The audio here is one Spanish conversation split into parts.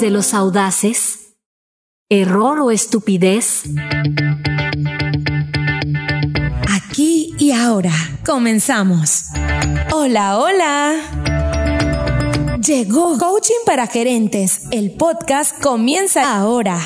de los audaces? ¿Error o estupidez? Aquí y ahora, comenzamos. Hola, hola. Llegó Coaching para Gerentes. El podcast comienza ahora.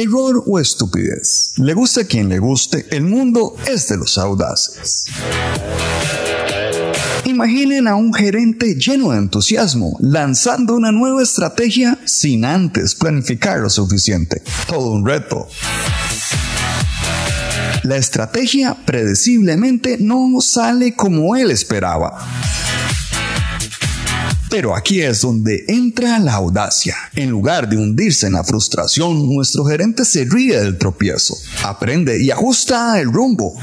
Error o estupidez. Le guste a quien le guste, el mundo es de los audaces. Imaginen a un gerente lleno de entusiasmo, lanzando una nueva estrategia sin antes planificar lo suficiente. Todo un reto. La estrategia predeciblemente no sale como él esperaba. Pero aquí es donde entra la audacia. En lugar de hundirse en la frustración, nuestro gerente se ríe del tropiezo, aprende y ajusta el rumbo.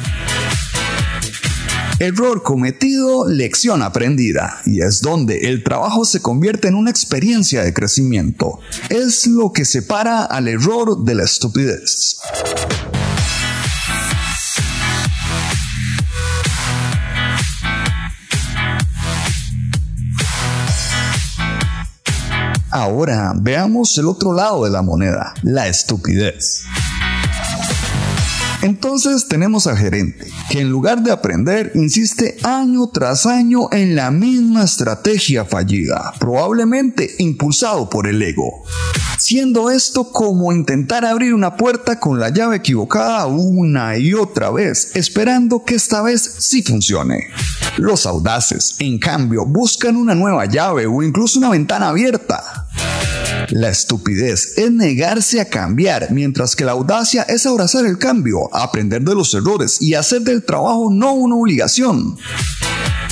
Error cometido, lección aprendida, y es donde el trabajo se convierte en una experiencia de crecimiento. Es lo que separa al error de la estupidez. Ahora veamos el otro lado de la moneda, la estupidez. Entonces tenemos al gerente, que en lugar de aprender, insiste año tras año en la misma estrategia fallida, probablemente impulsado por el ego. Siendo esto como intentar abrir una puerta con la llave equivocada una y otra vez, esperando que esta vez sí funcione. Los audaces, en cambio, buscan una nueva llave o incluso una ventana abierta. La estupidez es negarse a cambiar, mientras que la audacia es abrazar el cambio, aprender de los errores y hacer del trabajo no una obligación.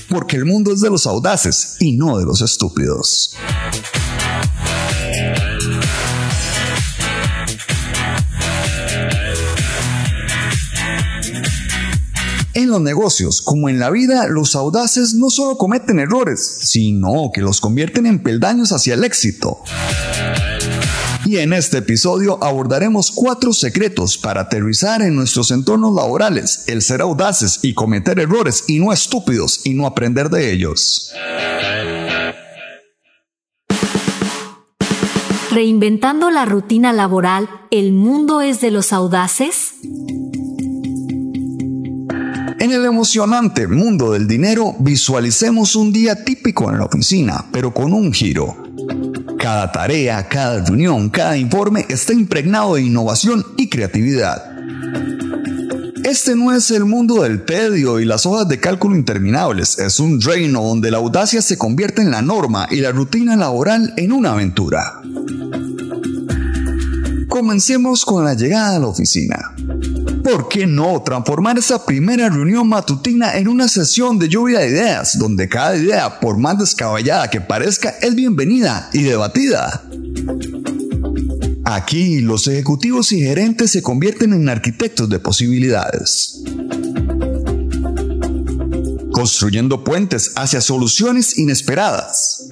Porque el mundo es de los audaces y no de los estúpidos. Los negocios, como en la vida, los audaces no solo cometen errores, sino que los convierten en peldaños hacia el éxito. Y en este episodio abordaremos cuatro secretos para aterrizar en nuestros entornos laborales, el ser audaces y cometer errores y no estúpidos y no aprender de ellos. Reinventando la rutina laboral, ¿el mundo es de los audaces? En el emocionante mundo del dinero, visualicemos un día típico en la oficina, pero con un giro. Cada tarea, cada reunión, cada informe está impregnado de innovación y creatividad. Este no es el mundo del tedio y las hojas de cálculo interminables, es un reino donde la audacia se convierte en la norma y la rutina laboral en una aventura. Comencemos con la llegada a la oficina. ¿Por qué no transformar esa primera reunión matutina en una sesión de lluvia de ideas, donde cada idea, por más descabellada que parezca, es bienvenida y debatida? Aquí los ejecutivos y gerentes se convierten en arquitectos de posibilidades, construyendo puentes hacia soluciones inesperadas.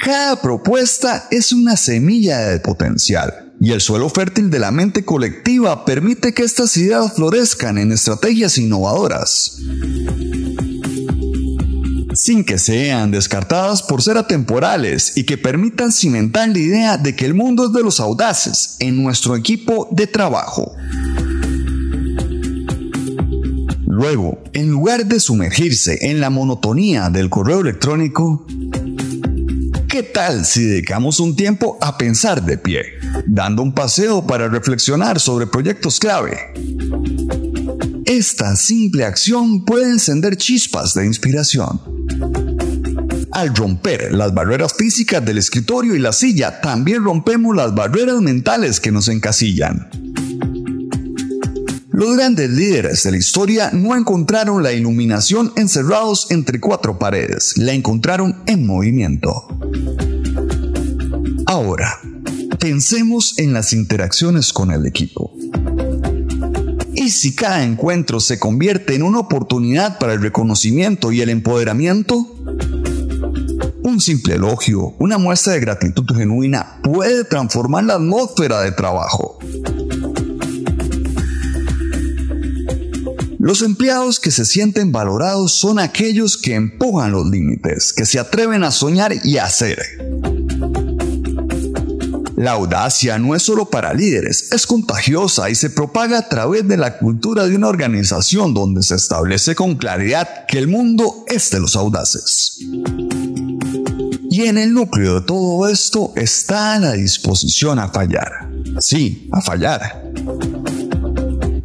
Cada propuesta es una semilla de potencial y el suelo fértil de la mente colectiva permite que estas ideas florezcan en estrategias innovadoras sin que sean descartadas por ser atemporales y que permitan cimentar la idea de que el mundo es de los audaces en nuestro equipo de trabajo. Luego, en lugar de sumergirse en la monotonía del correo electrónico, ¿qué tal si dedicamos un tiempo a pensar de pie? dando un paseo para reflexionar sobre proyectos clave. Esta simple acción puede encender chispas de inspiración. Al romper las barreras físicas del escritorio y la silla, también rompemos las barreras mentales que nos encasillan. Los grandes líderes de la historia no encontraron la iluminación encerrados entre cuatro paredes, la encontraron en movimiento. Ahora, Pensemos en las interacciones con el equipo. ¿Y si cada encuentro se convierte en una oportunidad para el reconocimiento y el empoderamiento? Un simple elogio, una muestra de gratitud genuina puede transformar la atmósfera de trabajo. Los empleados que se sienten valorados son aquellos que empujan los límites, que se atreven a soñar y hacer. La audacia no es solo para líderes, es contagiosa y se propaga a través de la cultura de una organización donde se establece con claridad que el mundo es de los audaces. Y en el núcleo de todo esto está la disposición a fallar. Sí, a fallar.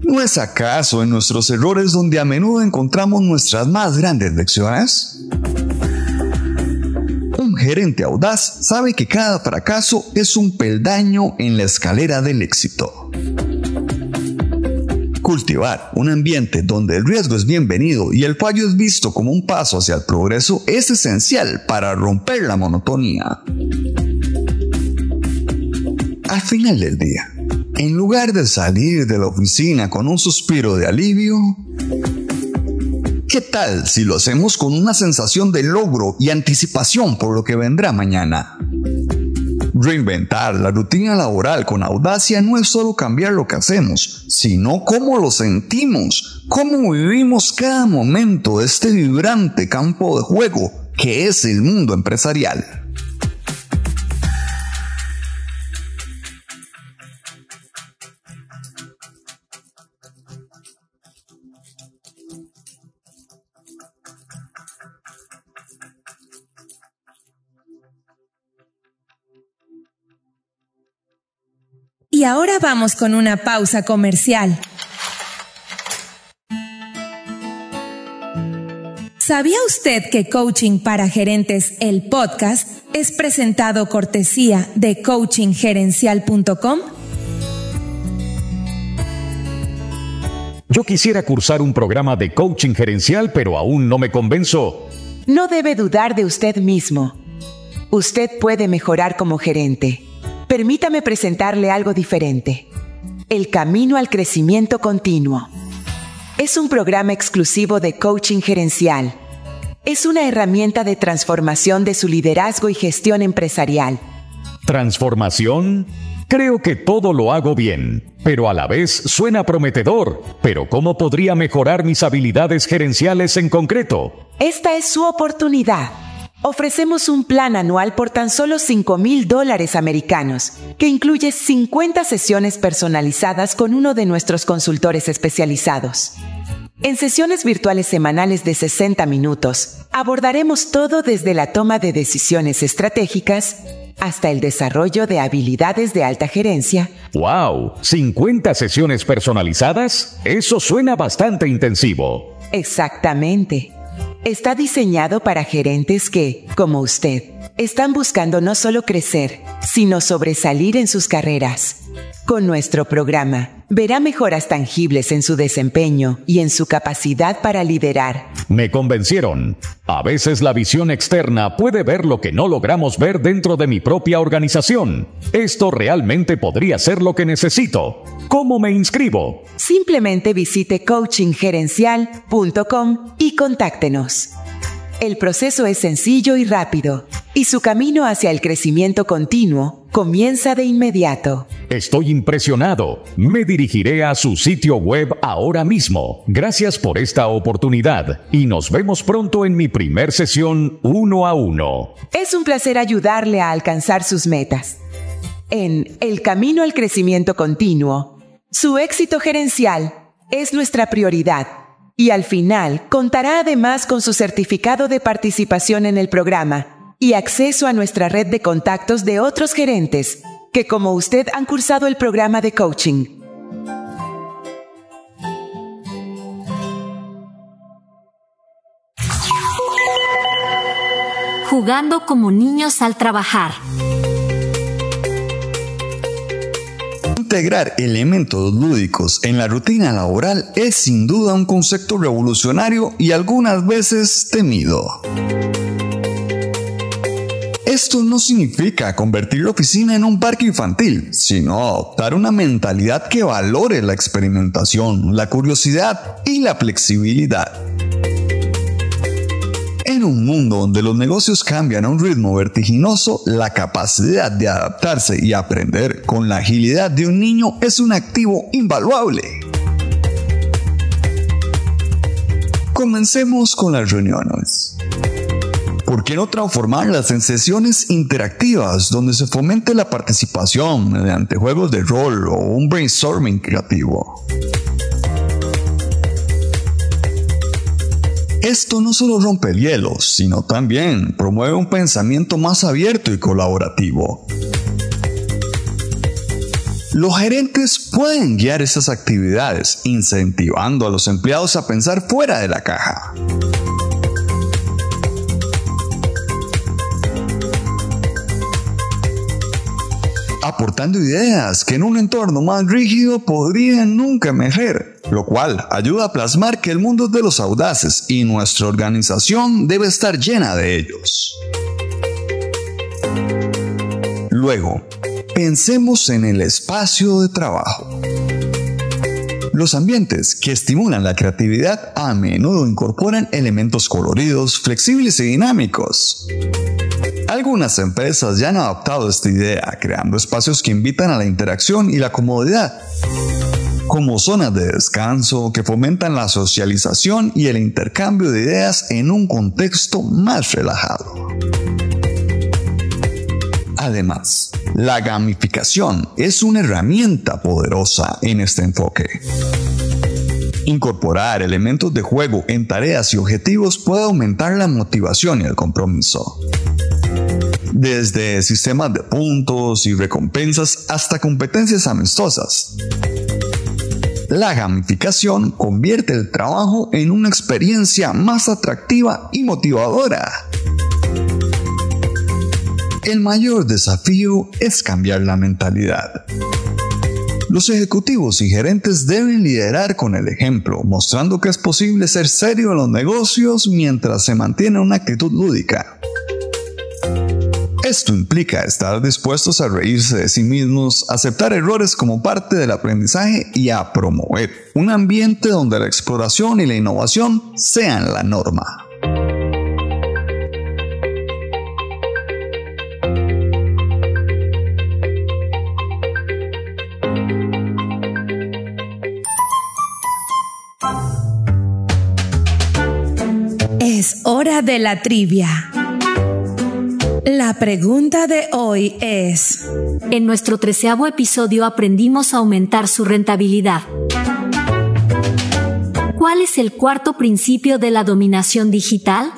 ¿No es acaso en nuestros errores donde a menudo encontramos nuestras más grandes lecciones? Gerente audaz sabe que cada fracaso es un peldaño en la escalera del éxito. Cultivar un ambiente donde el riesgo es bienvenido y el fallo es visto como un paso hacia el progreso es esencial para romper la monotonía. Al final del día, en lugar de salir de la oficina con un suspiro de alivio, ¿qué tal si lo hacemos con una sensación de logro y anticipación por lo que vendrá mañana? Reinventar la rutina laboral con audacia no es solo cambiar lo que hacemos, sino cómo lo sentimos, cómo vivimos cada momento de este vibrante campo de juego que es el mundo empresarial. Y ahora vamos con una pausa comercial. ¿Sabía usted que Coaching para Gerentes, el podcast, es presentado cortesía de coachinggerencial.com? Yo quisiera cursar un programa de coaching gerencial, pero aún no me convenzo. No debe dudar de usted mismo. Usted puede mejorar como gerente. Permítame presentarle algo diferente. El Camino al Crecimiento Continuo. Es un programa exclusivo de coaching gerencial. Es una herramienta de transformación de su liderazgo y gestión empresarial. ¿Transformación? Creo que todo lo hago bien, pero a la vez suena prometedor. Pero ¿cómo podría mejorar mis habilidades gerenciales en concreto? Esta es su oportunidad. Ofrecemos un plan anual por tan solo 5 mil dólares americanos, que incluye 50 sesiones personalizadas con uno de nuestros consultores especializados. En sesiones virtuales semanales de 60 minutos, abordaremos todo desde la toma de decisiones estratégicas hasta el desarrollo de habilidades de alta gerencia. ¡Wow! ¿50 sesiones personalizadas? Eso suena bastante intensivo. Exactamente. Está diseñado para gerentes que, como usted, están buscando no solo crecer, sino sobresalir en sus carreras. Con nuestro programa, verá mejoras tangibles en su desempeño y en su capacidad para liderar. Me convencieron. A veces la visión externa puede ver lo que no logramos ver dentro de mi propia organización. Esto realmente podría ser lo que necesito. ¿Cómo me inscribo? Simplemente visite coachinggerencial.com y contáctenos. El proceso es sencillo y rápido, y su camino hacia el crecimiento continuo comienza de inmediato. Estoy impresionado. Me dirigiré a su sitio web ahora mismo. Gracias por esta oportunidad y nos vemos pronto en mi primer sesión uno a uno. Es un placer ayudarle a alcanzar sus metas. En El Camino al Crecimiento Continuo, su éxito gerencial es nuestra prioridad y al final contará además con su certificado de participación en el programa y acceso a nuestra red de contactos de otros gerentes que como usted han cursado el programa de coaching. Jugando como niños al trabajar. Integrar elementos lúdicos en la rutina laboral es sin duda un concepto revolucionario y algunas veces temido. Esto no significa convertir la oficina en un parque infantil, sino adoptar una mentalidad que valore la experimentación, la curiosidad y la flexibilidad. Un mundo donde los negocios cambian a un ritmo vertiginoso, la capacidad de adaptarse y aprender con la agilidad de un niño es un activo invaluable. Comencemos con las reuniones. ¿Por qué no transformarlas en sesiones interactivas donde se fomente la participación mediante juegos de rol o un brainstorming creativo? Esto no solo rompe el hielo, sino también promueve un pensamiento más abierto y colaborativo. Los gerentes pueden guiar esas actividades, incentivando a los empleados a pensar fuera de la caja. Ideas que en un entorno más rígido podrían nunca emerger, lo cual ayuda a plasmar que el mundo es de los audaces y nuestra organización debe estar llena de ellos. Luego, pensemos en el espacio de trabajo. Los ambientes que estimulan la creatividad a menudo incorporan elementos coloridos, flexibles y dinámicos. Algunas empresas ya han adoptado esta idea, creando espacios que invitan a la interacción y la comodidad, como zonas de descanso que fomentan la socialización y el intercambio de ideas en un contexto más relajado. Además, la gamificación es una herramienta poderosa en este enfoque. Incorporar elementos de juego en tareas y objetivos puede aumentar la motivación y el compromiso desde sistemas de puntos y recompensas hasta competencias amistosas. La gamificación convierte el trabajo en una experiencia más atractiva y motivadora. El mayor desafío es cambiar la mentalidad. Los ejecutivos y gerentes deben liderar con el ejemplo, mostrando que es posible ser serio en los negocios mientras se mantiene una actitud lúdica. Esto implica estar dispuestos a reírse de sí mismos, aceptar errores como parte del aprendizaje y a promover un ambiente donde la exploración y la innovación sean la norma. Es hora de la trivia. La pregunta de hoy es... En nuestro treceavo episodio aprendimos a aumentar su rentabilidad. ¿Cuál es el cuarto principio de la dominación digital?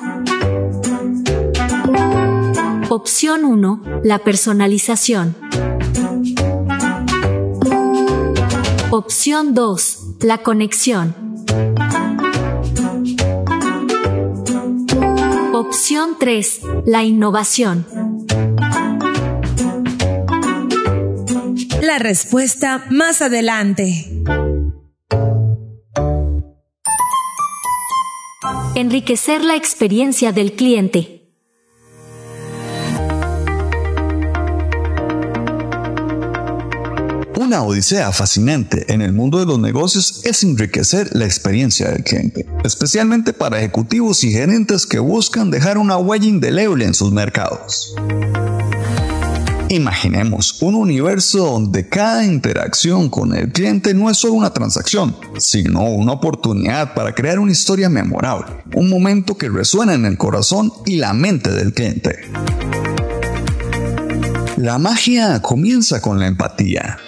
Opción 1. La personalización. Opción 2. La conexión. Opción 3. La innovación. La respuesta más adelante. Enriquecer la experiencia del cliente. Una odisea fascinante en el mundo de los negocios es enriquecer la experiencia del cliente, especialmente para ejecutivos y gerentes que buscan dejar una huella indeleble en sus mercados. Imaginemos un universo donde cada interacción con el cliente no es solo una transacción, sino una oportunidad para crear una historia memorable, un momento que resuena en el corazón y la mente del cliente. La magia comienza con la empatía.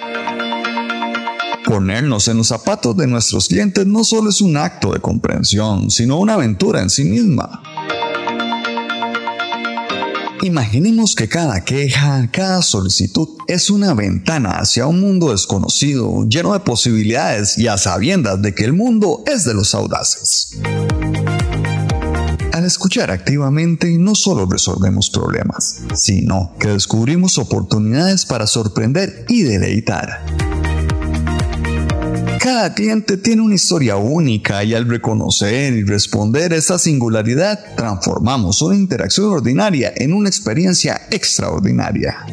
Ponernos en los zapatos de nuestros clientes no solo es un acto de comprensión, sino una aventura en sí misma. Imaginemos que cada queja, cada solicitud es una ventana hacia un mundo desconocido, lleno de posibilidades y a sabiendas de que el mundo es de los audaces. Al escuchar activamente no solo resolvemos problemas, sino que descubrimos oportunidades para sorprender y deleitar. Cada cliente tiene una historia única y al reconocer y responder esa singularidad, transformamos una interacción ordinaria en una experiencia extraordinaria.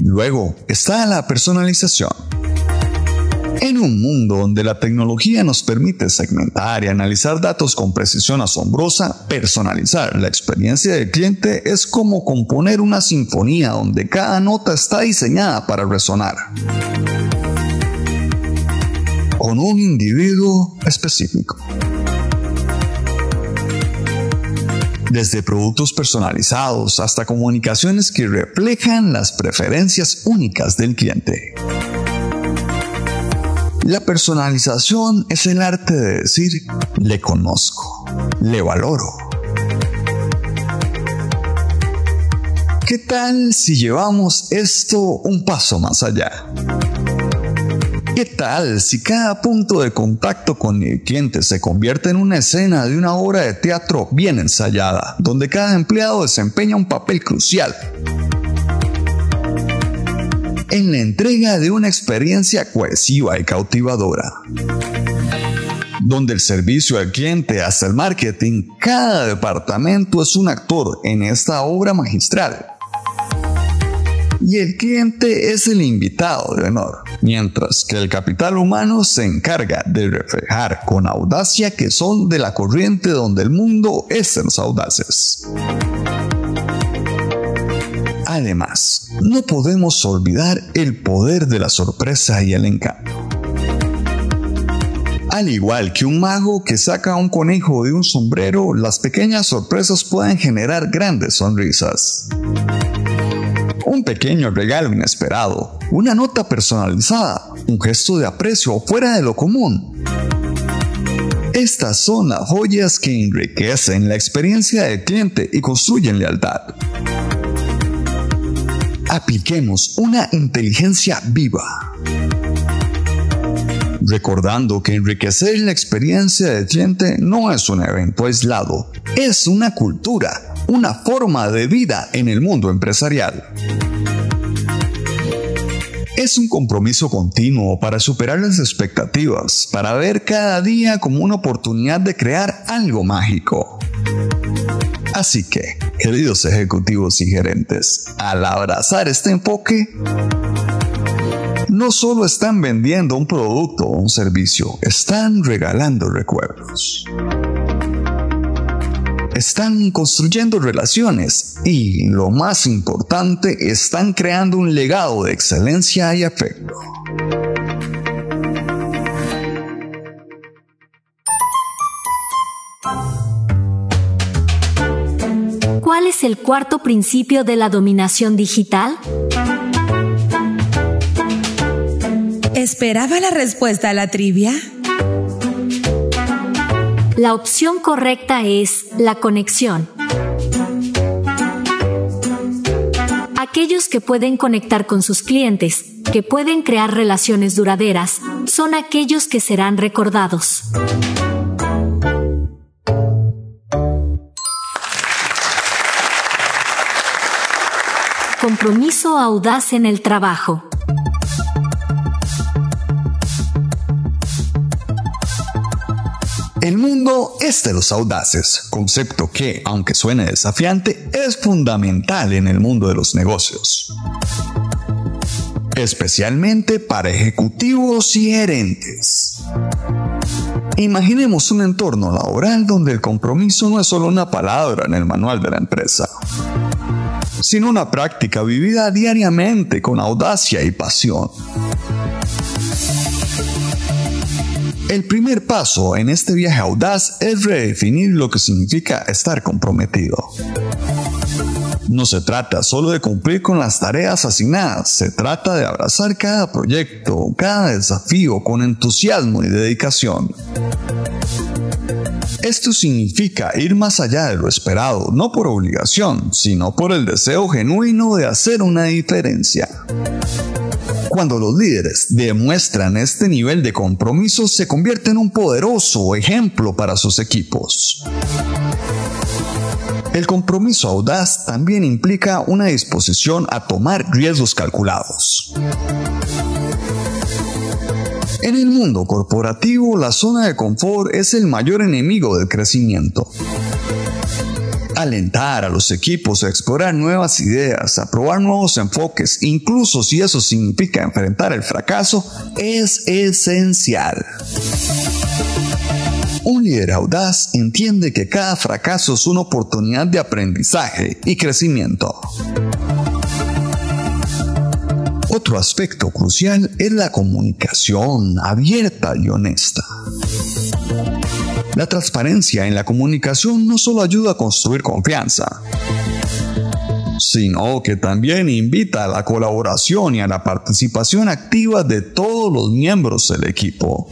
Luego está la personalización. En un mundo donde la tecnología nos permite segmentar y analizar datos con precisión asombrosa, personalizar la experiencia del cliente es como componer una sinfonía donde cada nota está diseñada para resonar con un individuo específico. Desde productos personalizados hasta comunicaciones que reflejan las preferencias únicas del cliente. La personalización es el arte de decir, le conozco, le valoro. ¿Qué tal si llevamos esto un paso más allá? ¿Qué tal si cada punto de contacto con el cliente se convierte en una escena de una obra de teatro bien ensayada, donde cada empleado desempeña un papel crucial? en la entrega de una experiencia cohesiva y cautivadora. Donde el servicio al cliente hasta el marketing, cada departamento es un actor en esta obra magistral. Y el cliente es el invitado de honor, mientras que el capital humano se encarga de reflejar con audacia que son de la corriente donde el mundo es de los audaces. Además, no podemos olvidar el poder de la sorpresa y el encanto. Al igual que un mago que saca un conejo de un sombrero, las pequeñas sorpresas pueden generar grandes sonrisas. Un pequeño regalo inesperado, una nota personalizada, un gesto de aprecio fuera de lo común. Estas son las joyas que enriquecen la experiencia del cliente y construyen lealtad apliquemos una inteligencia viva. Recordando que enriquecer la experiencia del cliente no es un evento aislado, es una cultura, una forma de vida en el mundo empresarial. Es un compromiso continuo para superar las expectativas, para ver cada día como una oportunidad de crear algo mágico. Así que, queridos ejecutivos y gerentes, al abrazar este enfoque, no solo están vendiendo un producto o un servicio, están regalando recuerdos. Están construyendo relaciones y, lo más importante, están creando un legado de excelencia y afecto. ¿Cuál es el cuarto principio de la dominación digital? ¿Esperaba la respuesta a la trivia? La opción correcta es la conexión. Aquellos que pueden conectar con sus clientes, que pueden crear relaciones duraderas, son aquellos que serán recordados. Compromiso audaz en el trabajo. El mundo es de los audaces, concepto que, aunque suene desafiante, es fundamental en el mundo de los negocios. Especialmente para ejecutivos y gerentes. Imaginemos un entorno laboral donde el compromiso no es solo una palabra en el manual de la empresa sino una práctica vivida diariamente con audacia y pasión. El primer paso en este viaje audaz es redefinir lo que significa estar comprometido. No se trata solo de cumplir con las tareas asignadas, se trata de abrazar cada proyecto, cada desafío con entusiasmo y dedicación. Esto significa ir más allá de lo esperado, no por obligación, sino por el deseo genuino de hacer una diferencia. Cuando los líderes demuestran este nivel de compromiso, se convierte en un poderoso ejemplo para sus equipos. El compromiso audaz también implica una disposición a tomar riesgos calculados. En el mundo corporativo, la zona de confort es el mayor enemigo del crecimiento. Alentar a los equipos a explorar nuevas ideas, a probar nuevos enfoques, incluso si eso significa enfrentar el fracaso, es esencial. Un líder audaz entiende que cada fracaso es una oportunidad de aprendizaje y crecimiento. Otro aspecto crucial es la comunicación abierta y honesta. La transparencia en la comunicación no solo ayuda a construir confianza, sino que también invita a la colaboración y a la participación activa de todos los miembros del equipo.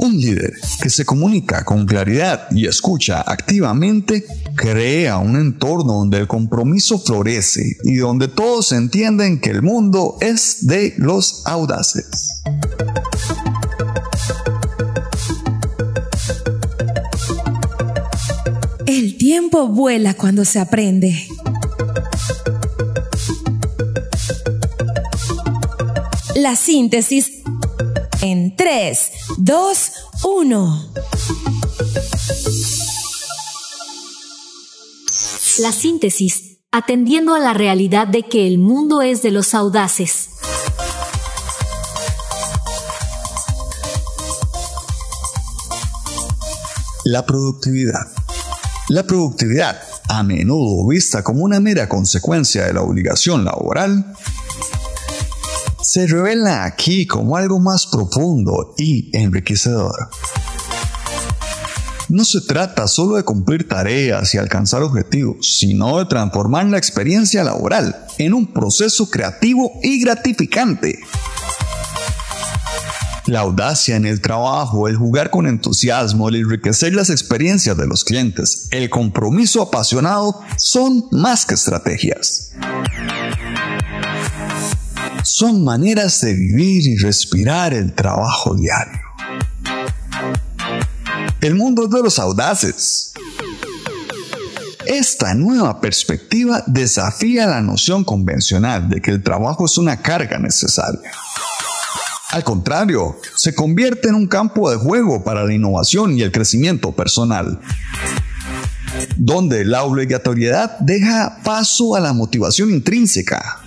Un líder que se comunica con claridad y escucha activamente crea un entorno donde el compromiso florece y donde todos entienden que el mundo es de los audaces. Tiempo vuela cuando se aprende. La síntesis en 3, 2, 1. La síntesis, atendiendo a la realidad de que el mundo es de los audaces. La productividad. La productividad, a menudo vista como una mera consecuencia de la obligación laboral, se revela aquí como algo más profundo y enriquecedor. No se trata solo de cumplir tareas y alcanzar objetivos, sino de transformar la experiencia laboral en un proceso creativo y gratificante. La audacia en el trabajo, el jugar con entusiasmo, el enriquecer las experiencias de los clientes, el compromiso apasionado son más que estrategias son maneras de vivir y respirar el trabajo diario. El mundo de los audaces. Esta nueva perspectiva desafía la noción convencional de que el trabajo es una carga necesaria. Al contrario, se convierte en un campo de juego para la innovación y el crecimiento personal, donde la obligatoriedad deja paso a la motivación intrínseca,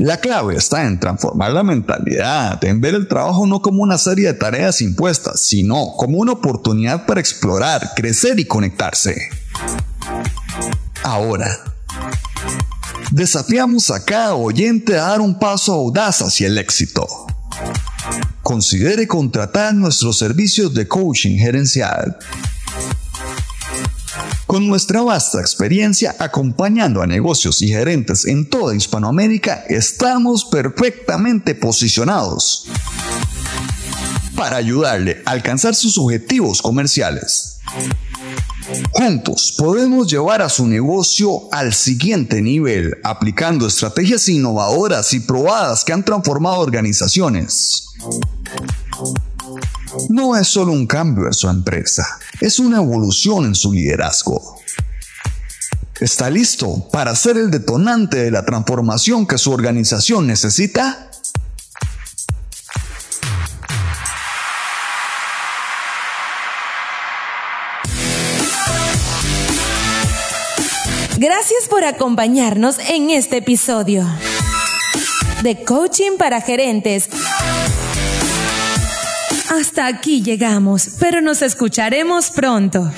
la clave está en transformar la mentalidad, en ver el trabajo no como una serie de tareas impuestas, sino como una oportunidad para explorar, crecer y conectarse. Ahora, desafiamos a cada oyente a dar un paso audaz hacia el éxito. Considere contratar nuestros servicios de coaching gerencial con nuestra vasta experiencia acompañando a negocios y gerentes en toda Hispanoamérica, estamos perfectamente posicionados para ayudarle a alcanzar sus objetivos comerciales. Juntos podemos llevar a su negocio al siguiente nivel aplicando estrategias innovadoras y probadas que han transformado organizaciones. No es solo un cambio en su empresa, es una evolución en su liderazgo. ¿Está listo para ser el detonante de la transformación que su organización necesita? Gracias por acompañarnos en este episodio de Coaching para Gerentes. Hasta aquí llegamos, pero nos escucharemos pronto.